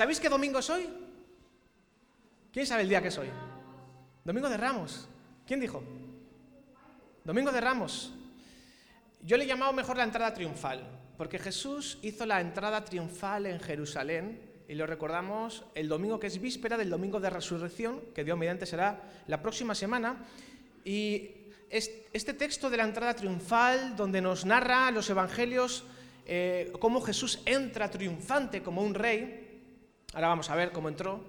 ¿Sabéis qué domingo es hoy? ¿Quién sabe el día que es hoy? Domingo de Ramos. ¿Quién dijo? Domingo de Ramos. Yo le he llamado mejor la entrada triunfal, porque Jesús hizo la entrada triunfal en Jerusalén y lo recordamos el domingo que es víspera del domingo de resurrección, que Dios mediante será la próxima semana. Y este texto de la entrada triunfal, donde nos narra los evangelios eh, cómo Jesús entra triunfante como un rey, ahora vamos a ver cómo entró,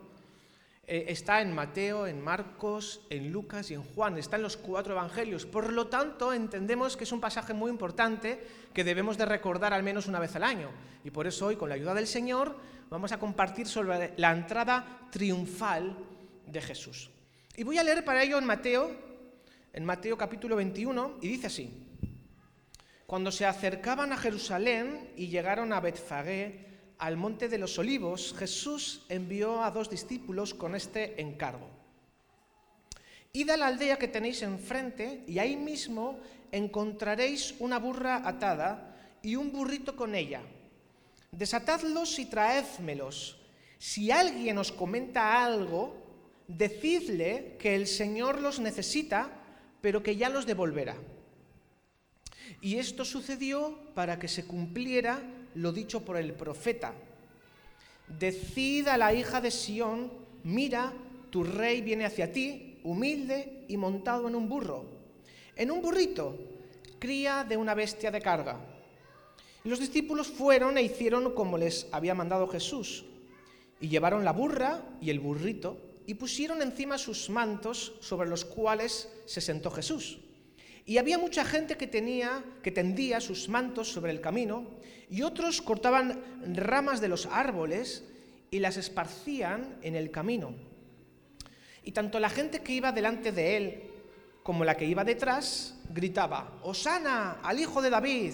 eh, está en Mateo, en Marcos, en Lucas y en Juan, está en los cuatro evangelios. Por lo tanto, entendemos que es un pasaje muy importante que debemos de recordar al menos una vez al año. Y por eso hoy, con la ayuda del Señor, vamos a compartir sobre la entrada triunfal de Jesús. Y voy a leer para ello en Mateo, en Mateo capítulo 21, y dice así. Cuando se acercaban a Jerusalén y llegaron a Betfagé, al monte de los olivos, Jesús envió a dos discípulos con este encargo. Id a la aldea que tenéis enfrente y ahí mismo encontraréis una burra atada y un burrito con ella. Desatadlos y traédmelos. Si alguien os comenta algo, decidle que el Señor los necesita, pero que ya los devolverá. Y esto sucedió para que se cumpliera lo dicho por el profeta. Decid a la hija de Sión, mira, tu rey viene hacia ti, humilde y montado en un burro, en un burrito, cría de una bestia de carga. Y los discípulos fueron e hicieron como les había mandado Jesús, y llevaron la burra y el burrito, y pusieron encima sus mantos sobre los cuales se sentó Jesús. Y había mucha gente que tenía que tendía sus mantos sobre el camino y otros cortaban ramas de los árboles y las esparcían en el camino. Y tanto la gente que iba delante de él como la que iba detrás gritaba, Osana al hijo de David,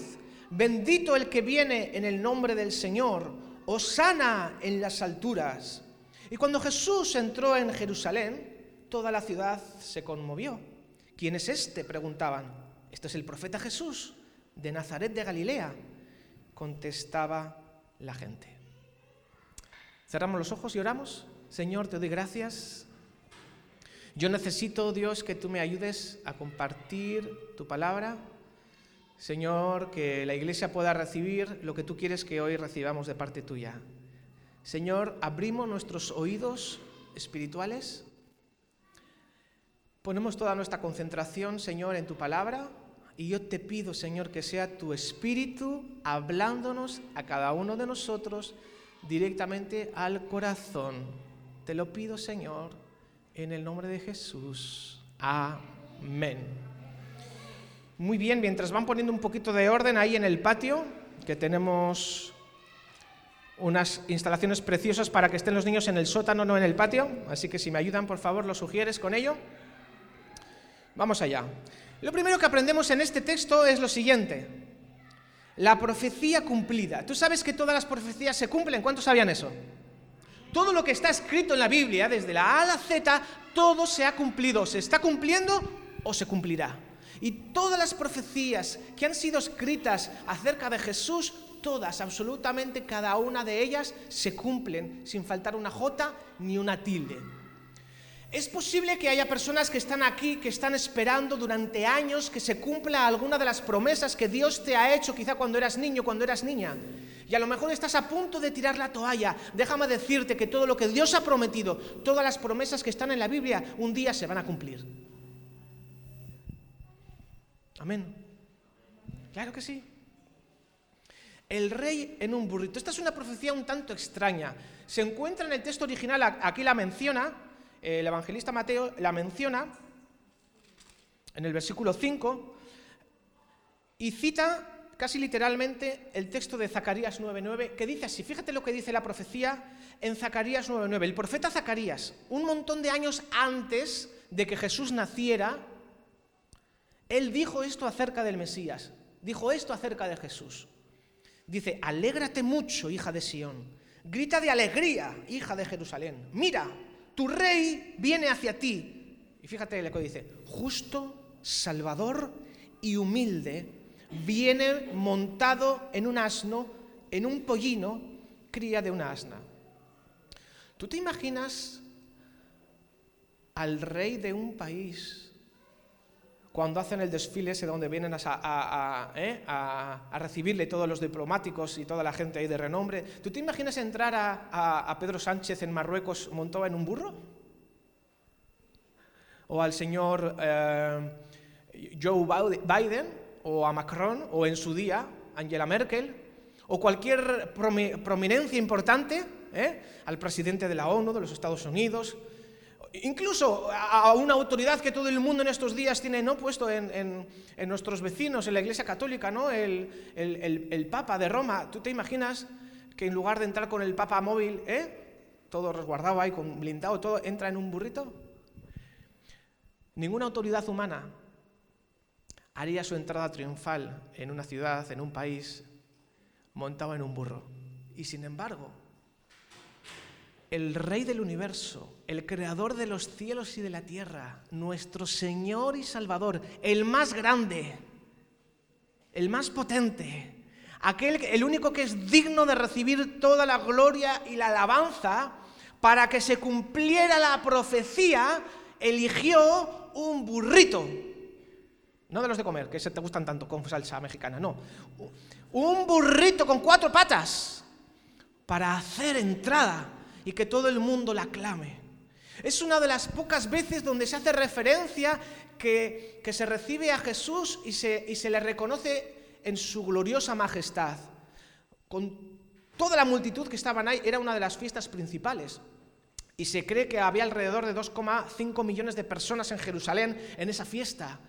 bendito el que viene en el nombre del Señor, Osana en las alturas. Y cuando Jesús entró en Jerusalén, toda la ciudad se conmovió. ¿Quién es este? preguntaban. Este es el profeta Jesús, de Nazaret de Galilea contestaba la gente. Cerramos los ojos y oramos. Señor, te doy gracias. Yo necesito, Dios, que tú me ayudes a compartir tu palabra. Señor, que la iglesia pueda recibir lo que tú quieres que hoy recibamos de parte tuya. Señor, abrimos nuestros oídos espirituales. Ponemos toda nuestra concentración, Señor, en tu palabra y yo te pido, Señor, que sea tu Espíritu hablándonos a cada uno de nosotros directamente al corazón. Te lo pido, Señor, en el nombre de Jesús. Amén. Muy bien, mientras van poniendo un poquito de orden ahí en el patio, que tenemos unas instalaciones preciosas para que estén los niños en el sótano, no en el patio. Así que si me ayudan, por favor, lo sugieres con ello. Vamos allá. Lo primero que aprendemos en este texto es lo siguiente. La profecía cumplida. Tú sabes que todas las profecías se cumplen. ¿Cuántos sabían eso? Todo lo que está escrito en la Biblia, desde la A a la Z, todo se ha cumplido. ¿Se está cumpliendo o se cumplirá? Y todas las profecías que han sido escritas acerca de Jesús, todas, absolutamente cada una de ellas, se cumplen sin faltar una jota ni una tilde. Es posible que haya personas que están aquí, que están esperando durante años que se cumpla alguna de las promesas que Dios te ha hecho quizá cuando eras niño, cuando eras niña. Y a lo mejor estás a punto de tirar la toalla. Déjame decirte que todo lo que Dios ha prometido, todas las promesas que están en la Biblia, un día se van a cumplir. Amén. Claro que sí. El rey en un burrito. Esta es una profecía un tanto extraña. Se encuentra en el texto original, aquí la menciona, el evangelista Mateo la menciona en el versículo 5 y cita casi literalmente el texto de Zacarías 9:9 que dice así, fíjate lo que dice la profecía en Zacarías 9:9. El profeta Zacarías, un montón de años antes de que Jesús naciera, él dijo esto acerca del Mesías, dijo esto acerca de Jesús. Dice, alégrate mucho, hija de Sión, grita de alegría, hija de Jerusalén. Mira, tu rey viene hacia ti. Y fíjate lo que dice, justo, salvador y humilde, viene montado en un asno, en un pollino, cría de una asna. ¿Tú te imaginas al rey de un país cuando hacen el desfile ese donde vienen ¿eh? a, recibirle todos los diplomáticos y toda la gente ahí de renombre? ¿Tú te imaginas entrar a, Pedro Sánchez en Marruecos montado en un burro? ¿O al señor eh, Joe Biden? ¿O a Macron? ¿O en su día Angela Merkel? o cualquier prominencia importante, ¿eh? al presidente de la ONU, de los Estados Unidos, incluso a una autoridad que todo el mundo en estos días tiene ¿no? puesto en, nuestros vecinos, en la Iglesia Católica, ¿no? El, Papa de Roma. ¿Tú te imaginas que en lugar de entrar con el Papa móvil, ¿eh? todo resguardado ahí, con blindado, todo, entra en un burrito? Ninguna autoridad humana haría su entrada triunfal en una ciudad, en un país, montaba en un burro. Y sin embargo, el Rey del universo, el Creador de los cielos y de la tierra, nuestro Señor y Salvador, el más grande, el más potente, aquel, el único que es digno de recibir toda la gloria y la alabanza, para que se cumpliera la profecía, eligió un burrito. No de los de comer, que se te gustan tanto con salsa mexicana, no un burrito con cuatro patas para hacer entrada y que todo el mundo la clame. Es una de las pocas veces donde se hace referencia que, se recibe a Jesús y se, y se le reconoce en su gloriosa majestad. Con toda la multitud que estaban ahí, era una de las fiestas principales. Y se cree que había alrededor de 2,5 millones de personas en Jerusalén en esa fiesta.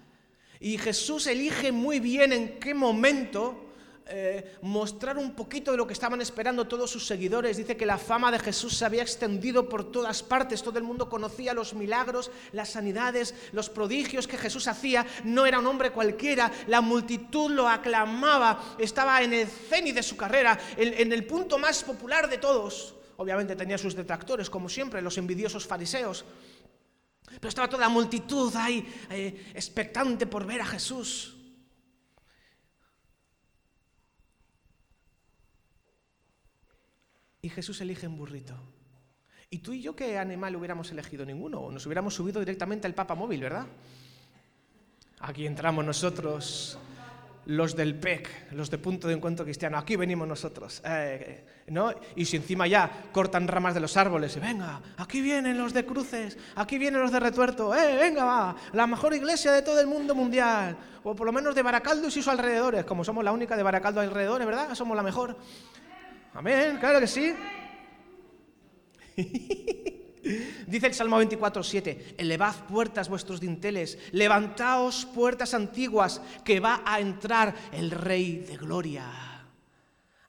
Y Jesús elige muy bien en qué momento eh, mostrar un poquito de lo que estaban esperando todos sus seguidores. Dice que la fama de Jesús se había extendido por todas partes, todo el mundo conocía los milagros, las sanidades, los prodigios que Jesús hacía. No era un hombre cualquiera, la multitud lo aclamaba, estaba en el cenit de su carrera, en, el punto más popular de todos. Obviamente tenía sus detractores, como siempre, los envidiosos fariseos. Pero estaba toda la multitud ahí, eh, expectante por ver a Jesús. Y Jesús elige un burrito. ¿Y tú y yo qué animal hubiéramos elegido? Ninguno. Nos hubiéramos subido directamente al Papa Móvil, ¿verdad? Aquí entramos nosotros, los del PEC, los de Punto de Encuentro Cristiano. Aquí venimos nosotros. Eh, ¿no? Y si encima ya cortan ramas de los árboles, y venga, aquí vienen los de Cruces, aquí vienen los de Retuerto, eh, venga, va, la mejor iglesia de todo el mundo mundial, o por lo menos de Baracaldo y sus alrededores, como somos la única de Baracaldo alrededores, ¿verdad? Somos la mejor. Amén, claro que sí. Dice el Salmo 24, 7, elevad puertas vuestros dinteles, levantaos puertas antiguas, que va a entrar el Rey de Gloria.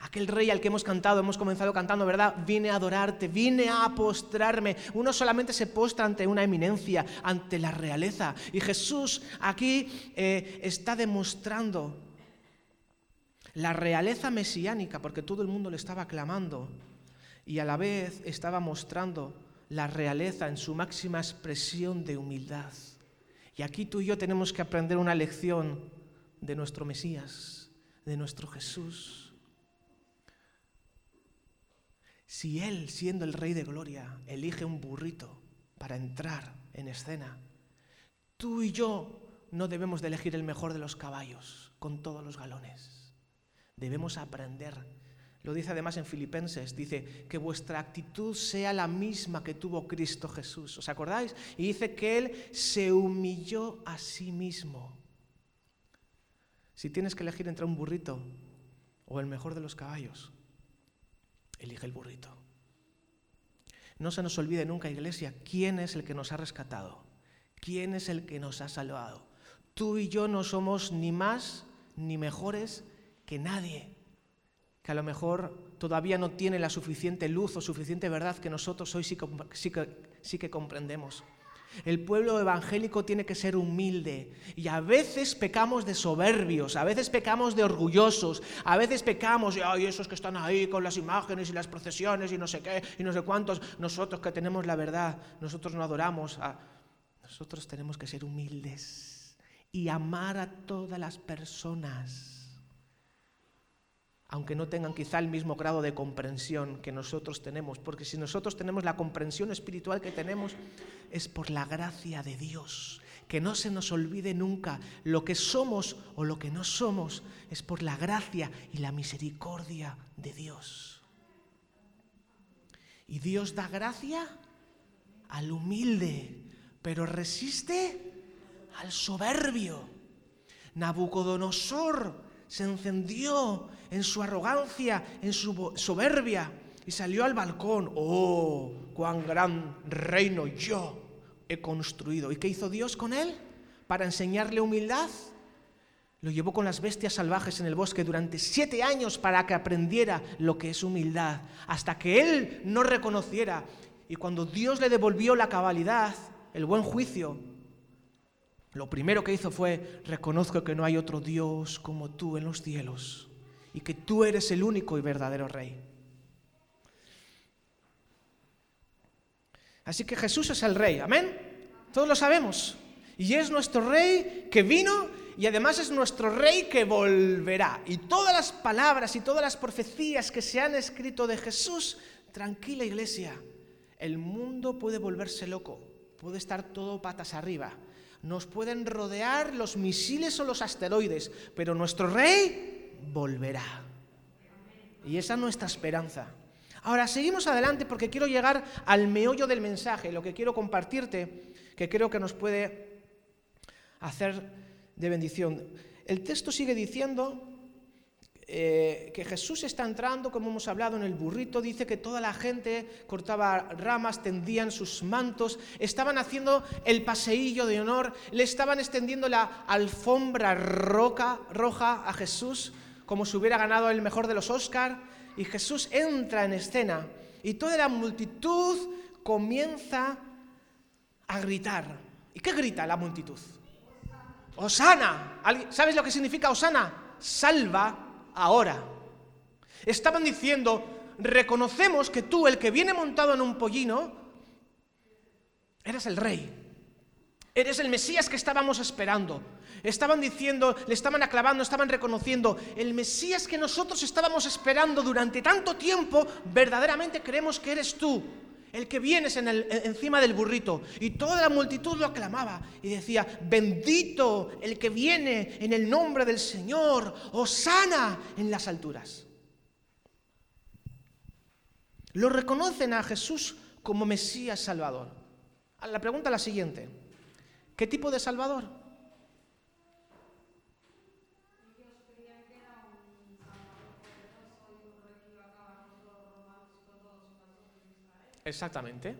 Aquel rey al que hemos cantado, hemos comenzado cantando, ¿verdad? Vine a adorarte, vine a postrarme. Uno solamente se postra ante una eminencia, ante la realeza. Y Jesús aquí eh, está demostrando la realeza mesiánica, porque todo el mundo le estaba clamando y a la vez estaba mostrando la realeza en su máxima expresión de humildad. Y aquí tú y yo tenemos que aprender una lección de nuestro Mesías, de nuestro Jesús. Si Él, siendo el Rey de Gloria, elige un burrito para entrar en escena, tú y yo no debemos de elegir el mejor de los caballos con todos los galones. Debemos aprender. Lo dice además en Filipenses, dice que vuestra actitud sea la misma que tuvo Cristo Jesús. ¿Os acordáis? Y dice que Él se humilló a sí mismo. Si tienes que elegir entre un burrito o el mejor de los caballos, elige el burrito. No se nos olvide nunca, iglesia, quién es el que nos ha rescatado, quién es el que nos ha salvado. Tú y yo no somos ni más ni mejores que nadie, que a lo mejor todavía no tiene la suficiente luz o suficiente verdad que nosotros hoy sí que, comprendemos. El pueblo evangélico tiene que ser humilde y a veces pecamos de soberbios, a veces pecamos de orgullosos, a veces pecamos y ay, esos que están ahí con las imágenes y las procesiones y no sé qué y no sé cuántos, nosotros que tenemos la verdad, nosotros no adoramos a... Nosotros tenemos que ser humildes y amar a todas las personas aunque no tengan quizá el mismo grado de comprensión que nosotros tenemos, porque si nosotros tenemos la comprensión espiritual que tenemos, es por la gracia de Dios. Que no se nos olvide nunca lo que somos o lo que no somos, es por la gracia y la misericordia de Dios. Y Dios da gracia al humilde, pero resiste al soberbio. Nabucodonosor se encendió en su arrogancia, en su soberbia, y salió al balcón. ¡Oh, cuán gran reino yo he construido! ¿Y qué hizo Dios con él? Para enseñarle humildad. Lo llevó con las bestias salvajes en el bosque durante siete años para que aprendiera lo que es humildad, hasta que él no reconociera. Y cuando Dios le devolvió la cabalidad, el buen juicio, lo primero que hizo fue, reconozco que no hay otro Dios como tú en los cielos y que tú eres el único y verdadero Rey. Así que Jesús es el Rey, amén. Todos lo sabemos. Y es nuestro Rey que vino y además es nuestro Rey que volverá. Y todas las palabras y todas las profecías que se han escrito de Jesús, tranquila iglesia, el mundo puede volverse loco, puede estar todo patas arriba nos pueden rodear los misiles o los asteroides, pero nuestro rey volverá. Y esa es nuestra esperanza. Ahora, seguimos adelante porque quiero llegar al meollo del mensaje, lo que quiero compartirte, que creo que nos puede hacer de bendición. El texto sigue diciendo eh, que Jesús está entrando, como hemos hablado en el burrito, dice que toda la gente cortaba ramas, tendían sus mantos, estaban haciendo el paseillo de honor, le estaban extendiendo la alfombra roca, roja a Jesús, como si hubiera ganado el mejor de los Oscar, y Jesús entra en escena y toda la multitud comienza a gritar. ¿Y qué grita la multitud? Osana. ¿Sabes lo que significa Osana? Salva ahora. Estaban diciendo, reconocemos que tú, el que viene montado en un pollino, eres el rey. Eres el Mesías que estábamos esperando. Estaban diciendo, le estaban aclavando, estaban reconociendo, el Mesías que nosotros estábamos esperando durante tanto tiempo, verdaderamente creemos que eres tú el que vienes en el, encima del burrito. Y toda la multitud lo aclamaba y decía, bendito el que viene en el nombre del Señor, sana en las alturas. Lo reconocen a Jesús como Mesías Salvador. La pregunta es la siguiente, ¿qué tipo de Salvador? Exactamente.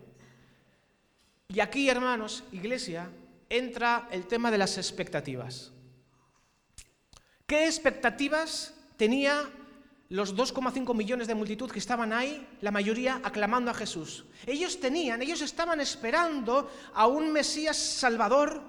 Y aquí, hermanos, iglesia, entra el tema de las expectativas. ¿Qué expectativas tenía los 2,5 millones de multitud que estaban ahí, la mayoría aclamando a Jesús? Ellos tenían, ellos estaban esperando a un Mesías Salvador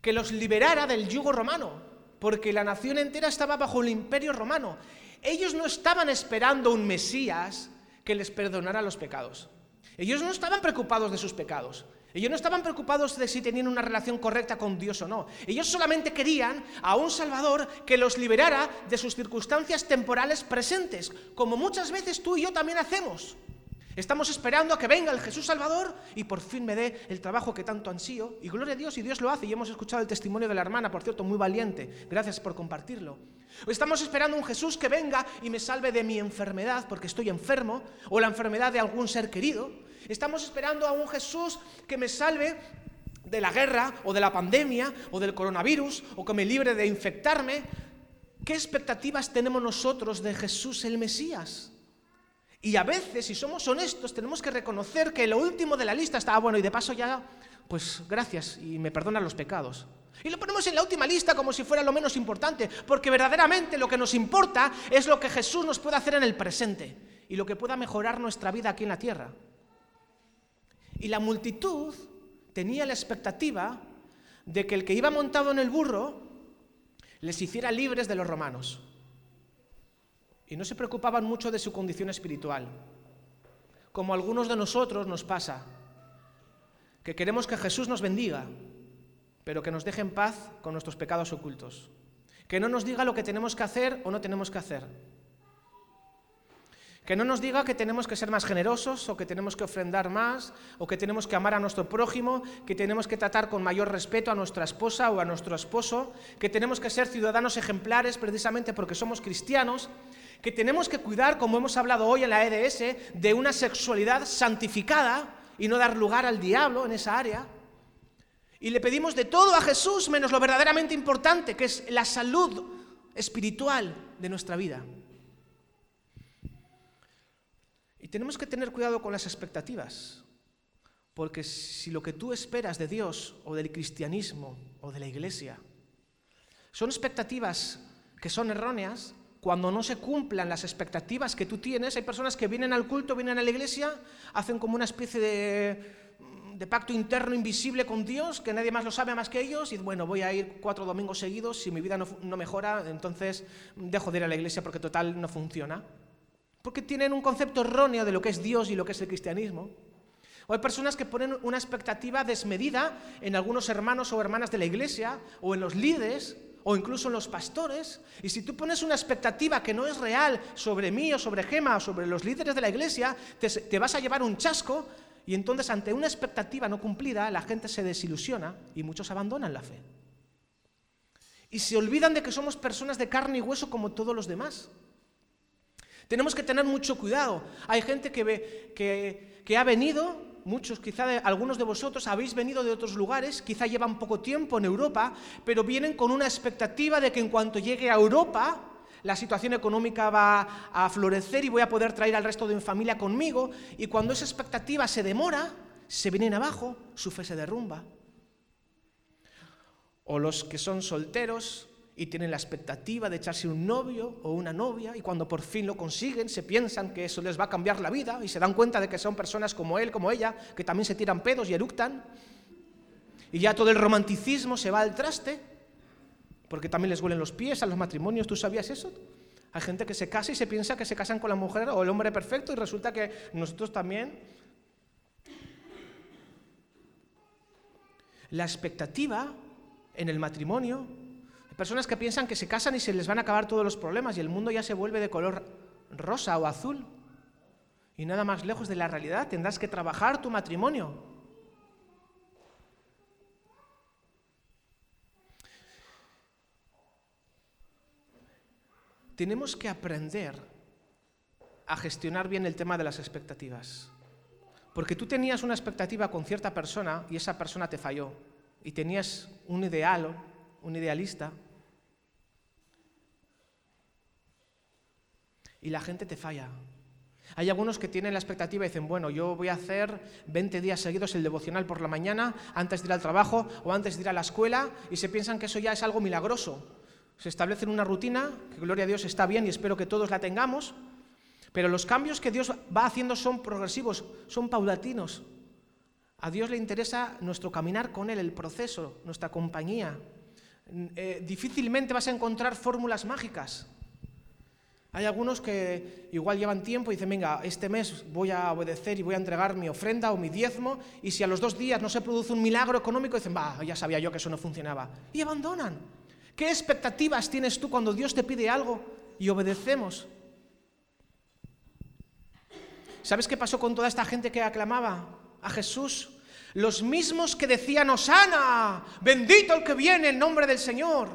que los liberara del yugo romano, porque la nación entera estaba bajo el imperio romano. Ellos no estaban esperando un Mesías que les perdonara los pecados. Ellos no estaban preocupados de sus pecados. Ellos no estaban preocupados de si tenían una relación correcta con Dios o no. Ellos solamente querían a un Salvador que los liberara de sus circunstancias temporales presentes, como muchas veces tú y yo también hacemos. Estamos esperando a que venga el Jesús Salvador y por fin me dé el trabajo que tanto ansío. Y gloria a Dios, y Dios lo hace. Y hemos escuchado el testimonio de la hermana, por cierto, muy valiente. Gracias por compartirlo. Estamos esperando un Jesús que venga y me salve de mi enfermedad porque estoy enfermo, o la enfermedad de algún ser querido. Estamos esperando a un Jesús que me salve de la guerra, o de la pandemia, o del coronavirus, o que me libre de infectarme. ¿Qué expectativas tenemos nosotros de Jesús el Mesías? Y a veces, si somos honestos, tenemos que reconocer que lo último de la lista está, ah, bueno, y de paso ya, pues gracias, y me perdonan los pecados. Y lo ponemos en la última lista como si fuera lo menos importante, porque verdaderamente lo que nos importa es lo que Jesús nos puede hacer en el presente y lo que pueda mejorar nuestra vida aquí en la tierra. Y la multitud tenía la expectativa de que el que iba montado en el burro les hiciera libres de los romanos y no se preocupaban mucho de su condición espiritual, como a algunos de nosotros nos pasa, que queremos que Jesús nos bendiga, pero que nos deje en paz con nuestros pecados ocultos. Que no nos diga lo que tenemos que hacer o no tenemos que hacer. Que no nos diga que tenemos que ser más generosos o que tenemos que ofrendar más o que tenemos que amar a nuestro prójimo, que tenemos que tratar con mayor respeto a nuestra esposa o a nuestro esposo, que tenemos que ser ciudadanos ejemplares precisamente porque somos cristianos, que tenemos que cuidar, como hemos hablado hoy en la EDS, de una sexualidad santificada y no dar lugar al diablo en esa área. Y le pedimos de todo a Jesús menos lo verdaderamente importante, que es la salud espiritual de nuestra vida. Y tenemos que tener cuidado con las expectativas, porque si lo que tú esperas de Dios o del cristianismo o de la iglesia son expectativas que son erróneas, cuando no se cumplan las expectativas que tú tienes, hay personas que vienen al culto, vienen a la iglesia, hacen como una especie de, pacto interno invisible con Dios, que nadie más lo sabe más que ellos, y bueno, voy a ir cuatro domingos seguidos, si mi vida no, mejora, entonces dejo de ir a la iglesia porque total no funciona porque tienen un concepto erróneo de lo que es Dios y lo que es el cristianismo. O hay personas que ponen una expectativa desmedida en algunos hermanos o hermanas de la iglesia, o en los líderes, o incluso en los pastores. Y si tú pones una expectativa que no es real sobre mí o sobre Gema o sobre los líderes de la iglesia, te vas a llevar un chasco y entonces ante una expectativa no cumplida la gente se desilusiona y muchos abandonan la fe. Y se olvidan de que somos personas de carne y hueso como todos los demás. Tenemos que tener mucho cuidado. Hay gente que, ve, que, ha venido, muchos, quizá algunos de vosotros habéis venido de otros lugares, quizá llevan poco tiempo en Europa, pero vienen con una expectativa de que en cuanto llegue a Europa, la situación económica va a florecer y voy a poder traer al resto de mi familia conmigo, y cuando esa expectativa se demora, se vienen abajo, su fe se derrumba. O los que son solteros, y tienen la expectativa de echarse un novio o una novia y cuando por fin lo consiguen se piensan que eso les va a cambiar la vida y se dan cuenta de que son personas como él, como ella, que también se tiran pedos y eructan y ya todo el romanticismo se va al traste porque también les huelen los pies a los matrimonios, ¿tú sabías eso? Hay gente que se casa y se piensa que se casan con la mujer o el hombre perfecto y resulta que nosotros también... La expectativa en el matrimonio personas que piensan que se casan y se les van a acabar todos los problemas y el mundo ya se vuelve de color rosa o azul. Y nada más lejos de la realidad, tendrás que trabajar tu matrimonio. Tenemos que aprender a gestionar bien el tema de las expectativas. Porque tú tenías una expectativa con cierta persona y esa persona te falló. Y tenías un ideal, un idealista, y la gente te falla. Hay algunos que tienen la expectativa y dicen, bueno, yo voy a hacer 20 días seguidos el devocional por la mañana, antes de ir al trabajo o antes de ir a la escuela, y se piensan que eso ya es algo milagroso. Se establecen una rutina, que gloria a Dios está bien y espero que todos la tengamos, pero los cambios que Dios va haciendo son progresivos, son paulatinos. A Dios le interesa nuestro caminar con Él, el proceso, nuestra compañía. Eh, difícilmente vas a encontrar fórmulas mágicas. Hay algunos que igual llevan tiempo y dicen, venga, este mes voy a obedecer y voy a entregar mi ofrenda o mi diezmo, y si a los dos días no se produce un milagro económico, dicen, va, ya sabía yo que eso no funcionaba. Y abandonan. ¿Qué expectativas tienes tú cuando Dios te pide algo y obedecemos? ¿Sabes qué pasó con toda esta gente que aclamaba a Jesús? Los mismos que decían, Osana, bendito el que viene en nombre del Señor.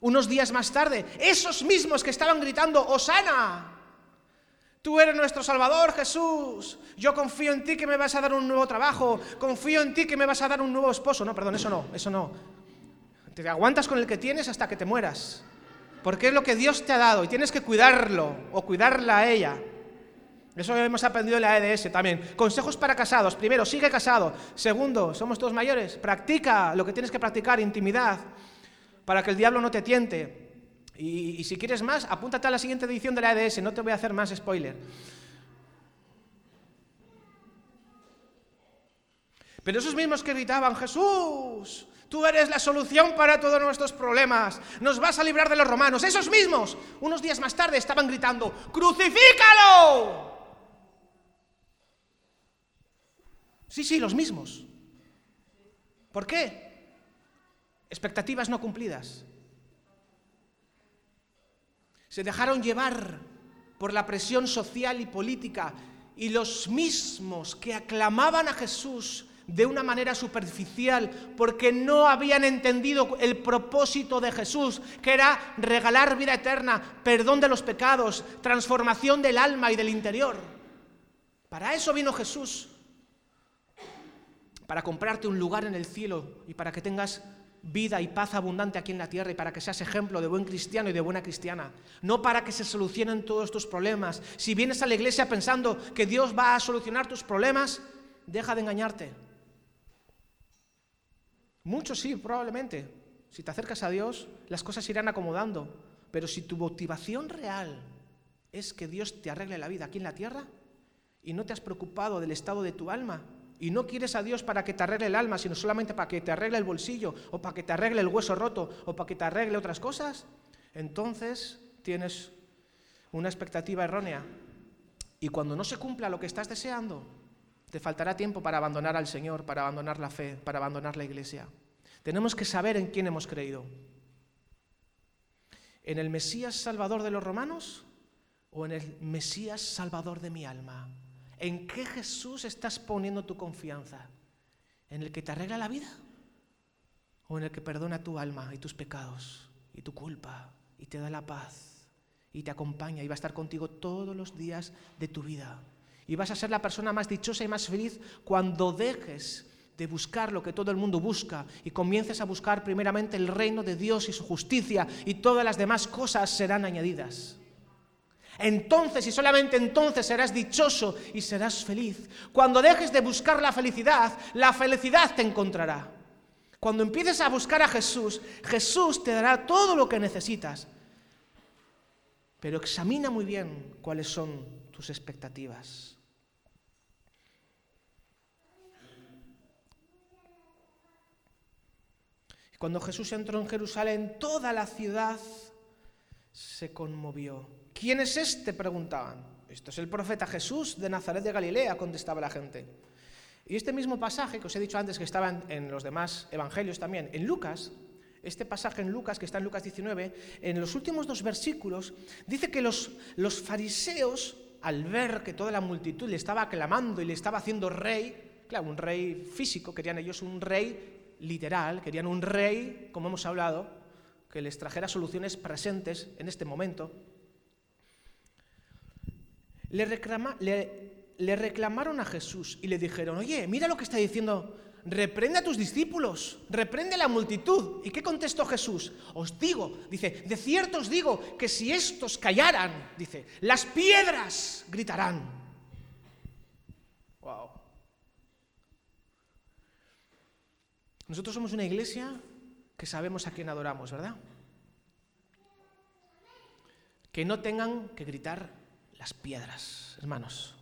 Unos días más tarde, esos mismos que estaban gritando, Osana, tú eres nuestro Salvador Jesús, yo confío en ti que me vas a dar un nuevo trabajo, confío en ti que me vas a dar un nuevo esposo. No, perdón, eso no, eso no. Te aguantas con el que tienes hasta que te mueras, porque es lo que Dios te ha dado y tienes que cuidarlo o cuidarla a ella. Eso hemos aprendido en la EDS también. Consejos para casados. Primero, sigue casado. Segundo, somos todos mayores. Practica lo que tienes que practicar, intimidad para que el diablo no te tiente. Y, si quieres más, apúntate a la siguiente edición de la EDS, no te voy a hacer más spoiler. Pero esos mismos que gritaban, Jesús, tú eres la solución para todos nuestros problemas, nos vas a librar de los romanos, esos mismos, unos días más tarde estaban gritando, crucifícalo. Sí, sí, los mismos. ¿Por qué? Expectativas no cumplidas. se dejaron llevar por la presión social y política y los mismos que aclamaban a Jesús de una manera superficial porque no habían entendido el propósito de Jesús, que era regalar vida eterna, perdón de los pecados, transformación del alma y del interior. Para eso vino Jesús, para comprarte un lugar en el cielo y para que tengas vida y paz abundante aquí en la tierra y para que seas ejemplo de buen cristiano y de buena cristiana. No para que se solucionen todos tus problemas. Si vienes a la iglesia pensando que Dios va a solucionar tus problemas, deja de engañarte. Muchos sí, probablemente. Si te acercas a Dios, las cosas irán acomodando. Pero si tu motivación real es que Dios te arregle la vida aquí en la tierra y no te has preocupado del estado de tu alma y no quieres a Dios para que te arregle el alma, sino solamente para que te arregle el bolsillo o para que te arregle el hueso roto o para que te arregle otras cosas, entonces tienes una expectativa errónea. Y cuando no se cumpla lo que estás deseando, te faltará tiempo para abandonar al Señor, para abandonar la fe, para abandonar la iglesia. Tenemos que saber en quién hemos creído. ¿En el Mesías Salvador de los romanos o en el Mesías Salvador de mi alma? ¿En qué Jesús estás poniendo tu confianza? ¿En el que te arregla la vida? ¿O en el que perdona tu alma y tus pecados y tu culpa y te da la paz y te acompaña y va a estar contigo todos los días de tu vida? Y vas a ser la persona más dichosa y más feliz cuando dejes de buscar lo que todo el mundo busca y comiences a buscar primeramente el reino de Dios y su justicia y todas las demás cosas serán añadidas. Entonces y solamente entonces serás dichoso y serás feliz. Cuando dejes de buscar la felicidad, la felicidad te encontrará. Cuando empieces a buscar a Jesús, Jesús te dará todo lo que necesitas. Pero examina muy bien cuáles son tus expectativas. Cuando Jesús entró en Jerusalén, toda la ciudad se conmovió. ¿Quién es este? preguntaban. Esto es el profeta Jesús de Nazaret de Galilea, contestaba la gente. Y este mismo pasaje que os he dicho antes que estaba en los demás evangelios también, en Lucas, este pasaje en Lucas, que está en Lucas 19, en los últimos dos versículos, dice que los, los fariseos, al ver que toda la multitud le estaba aclamando y le estaba haciendo rey, claro, un rey físico, querían ellos un rey literal, querían un rey, como hemos hablado, que les trajera soluciones presentes en este momento. Le, le, reclamaron a Jesús y le dijeron, oye, mira lo que está diciendo, reprende a tus discípulos, reprende a la multitud. ¿Y qué contestó Jesús? Os digo, dice, de cierto os digo que si estos callaran, dice, las piedras gritarán. Nosotros somos una iglesia que sabemos a quién adoramos, ¿verdad? Que no tengan que gritar las piedras, hermanos.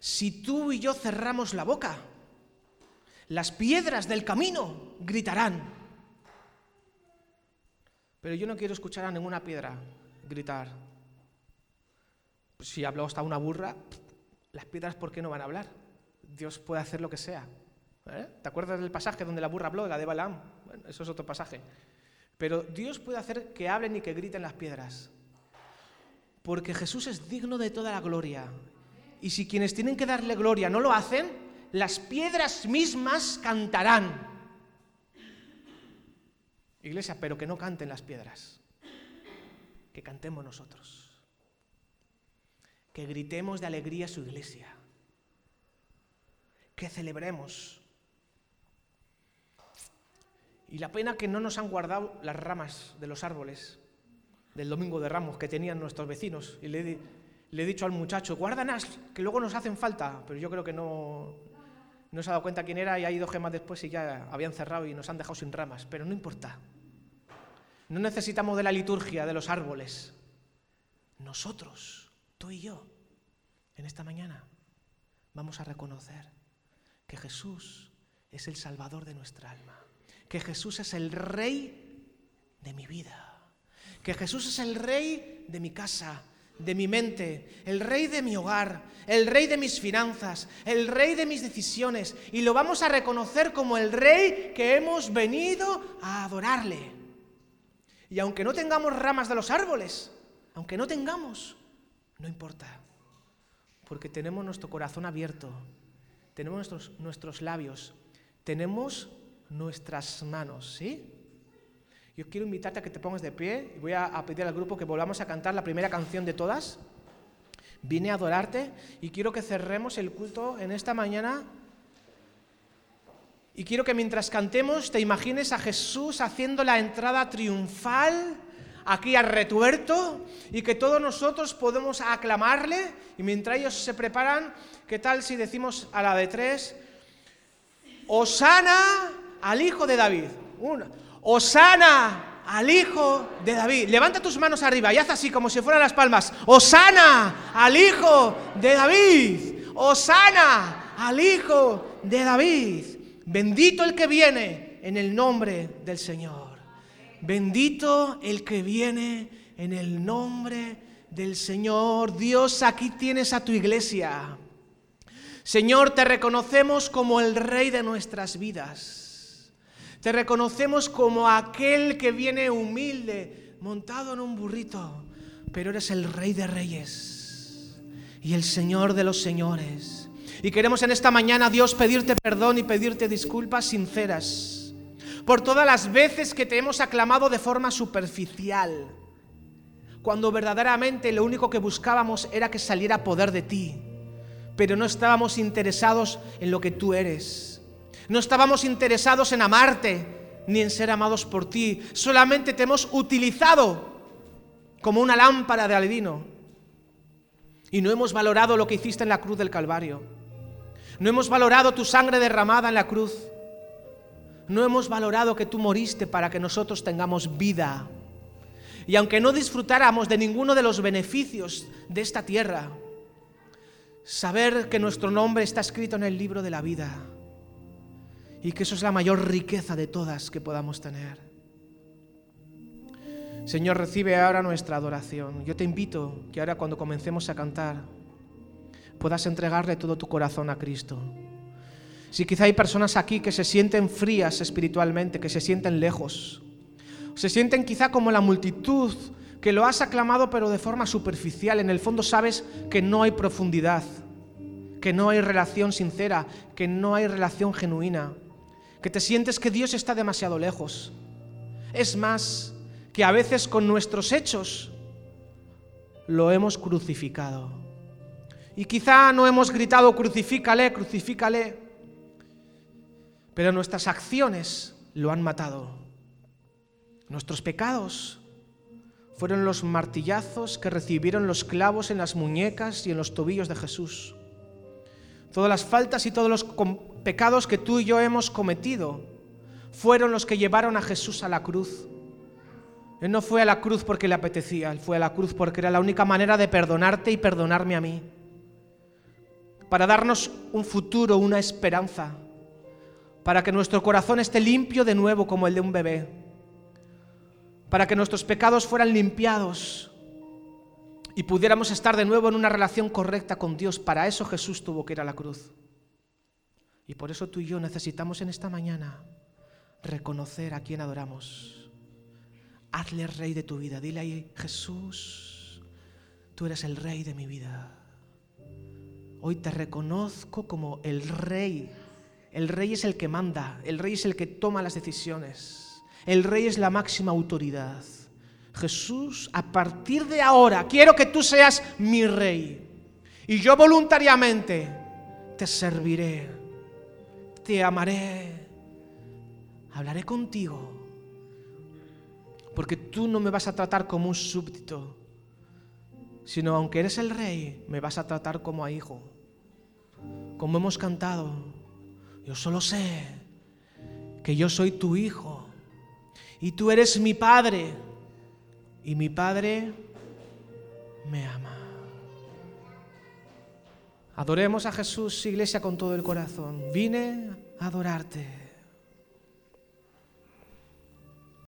Si tú y yo cerramos la boca, las piedras del camino gritarán. Pero yo no quiero escuchar a ninguna piedra gritar. Si hablo hasta una burra, las piedras, ¿por qué no van a hablar? Dios puede hacer lo que sea. ¿Eh? ¿Te acuerdas del pasaje donde la burra habló, la de Balaam? Eso es otro pasaje. Pero Dios puede hacer que hablen y que griten las piedras. Porque Jesús es digno de toda la gloria. Y si quienes tienen que darle gloria no lo hacen, las piedras mismas cantarán. Iglesia, pero que no canten las piedras. Que cantemos nosotros. Que gritemos de alegría su iglesia. Que celebremos y la pena que no nos han guardado las ramas de los árboles del Domingo de Ramos que tenían nuestros vecinos. Y le, he dicho al muchacho, guárdanas, que luego nos hacen falta. Pero yo creo que no, no se ha dado cuenta quién era y ha ido gemas después y ya habían cerrado y nos han dejado sin ramas. Pero no importa. No necesitamos de la liturgia de los árboles. Nosotros, tú y yo, en esta mañana, vamos a reconocer que Jesús es el Salvador de nuestra alma que Jesús es el rey de mi vida, que Jesús es el rey de mi casa, de mi mente, el rey de mi hogar, el rey de mis finanzas, el rey de mis decisiones, y lo vamos a reconocer como el rey que hemos venido a adorarle. Y aunque no tengamos ramas de los árboles, aunque no tengamos, no importa, porque tenemos nuestro corazón abierto, tenemos nuestros, nuestros labios, tenemos nuestras manos, ¿sí? Yo quiero invitarte a que te pongas de pie y voy a, a pedir al grupo que volvamos a cantar la primera canción de todas. Vine a adorarte y quiero que cerremos el culto en esta mañana y quiero que mientras cantemos te imagines a Jesús haciendo la entrada triunfal aquí al retuerto y que todos nosotros podemos aclamarle y mientras ellos se preparan, ¿qué tal si decimos a la de tres? Osana al hijo de David. Una. Osana al hijo de David. Levanta tus manos arriba y haz así como si fueran las palmas. Osana al hijo de David. Osana al hijo de David. Bendito el que viene en el nombre del Señor. Bendito el que viene en el nombre del Señor. Dios, aquí tienes a tu iglesia. Señor, te reconocemos como el Rey de nuestras vidas. Te reconocemos como aquel que viene humilde, montado en un burrito, pero eres el Rey de Reyes y el Señor de los Señores. Y queremos en esta mañana, Dios, pedirte perdón y pedirte disculpas sinceras por todas las veces que te hemos aclamado de forma superficial, cuando verdaderamente lo único que buscábamos era que saliera poder de ti, pero no estábamos interesados en lo que tú eres. No estábamos interesados en amarte ni en ser amados por ti. Solamente te hemos utilizado como una lámpara de albino. Y no hemos valorado lo que hiciste en la cruz del Calvario. No hemos valorado tu sangre derramada en la cruz. No hemos valorado que tú moriste para que nosotros tengamos vida. Y aunque no disfrutáramos de ninguno de los beneficios de esta tierra, saber que nuestro nombre está escrito en el libro de la vida y que eso es la mayor riqueza de todas que podamos tener. Señor, recibe ahora nuestra adoración. Yo te invito que ahora cuando comencemos a cantar, puedas entregarle todo tu corazón a Cristo. Si quizá hay personas aquí que se sienten frías espiritualmente, que se sienten lejos, se sienten quizá como la multitud que lo has aclamado pero de forma superficial, en el fondo sabes que no hay profundidad, que no hay relación sincera, que no hay relación genuina, que te sientes que Dios está demasiado lejos. Es más, que a veces con nuestros hechos lo hemos crucificado. Y quizá no hemos gritado, crucifícale, crucifícale, pero nuestras acciones lo han matado. Nuestros pecados fueron los martillazos que recibieron los clavos en las muñecas y en los tobillos de Jesús. Todas las faltas y todos los pecados que tú y yo hemos cometido fueron los que llevaron a Jesús a la cruz. Él no fue a la cruz porque le apetecía, él fue a la cruz porque era la única manera de perdonarte y perdonarme a mí para darnos un futuro, una esperanza, para que nuestro corazón esté limpio de nuevo como el de un bebé, para que nuestros pecados fueran limpiados y pudiéramos estar de nuevo en una relación correcta con Dios. Para eso Jesús tuvo que ir a la cruz. Y por eso tú y yo necesitamos en esta mañana reconocer a quien adoramos. Hazle rey de tu vida. Dile ahí, Jesús, tú eres el rey de mi vida. Hoy te reconozco como el rey. El rey es el que manda, el rey es el que toma las decisiones. El rey es la máxima autoridad. Jesús, a partir de ahora quiero que tú seas mi rey. Y yo voluntariamente te serviré, te amaré, hablaré contigo. Porque tú no me vas a tratar como un súbdito, sino aunque eres el rey, me vas a tratar como a hijo. Como hemos cantado, yo solo sé que yo soy tu hijo y tú eres mi padre y mi padre me ama. Adoremos a Jesús, iglesia, con todo el corazón. Vine a adorarte.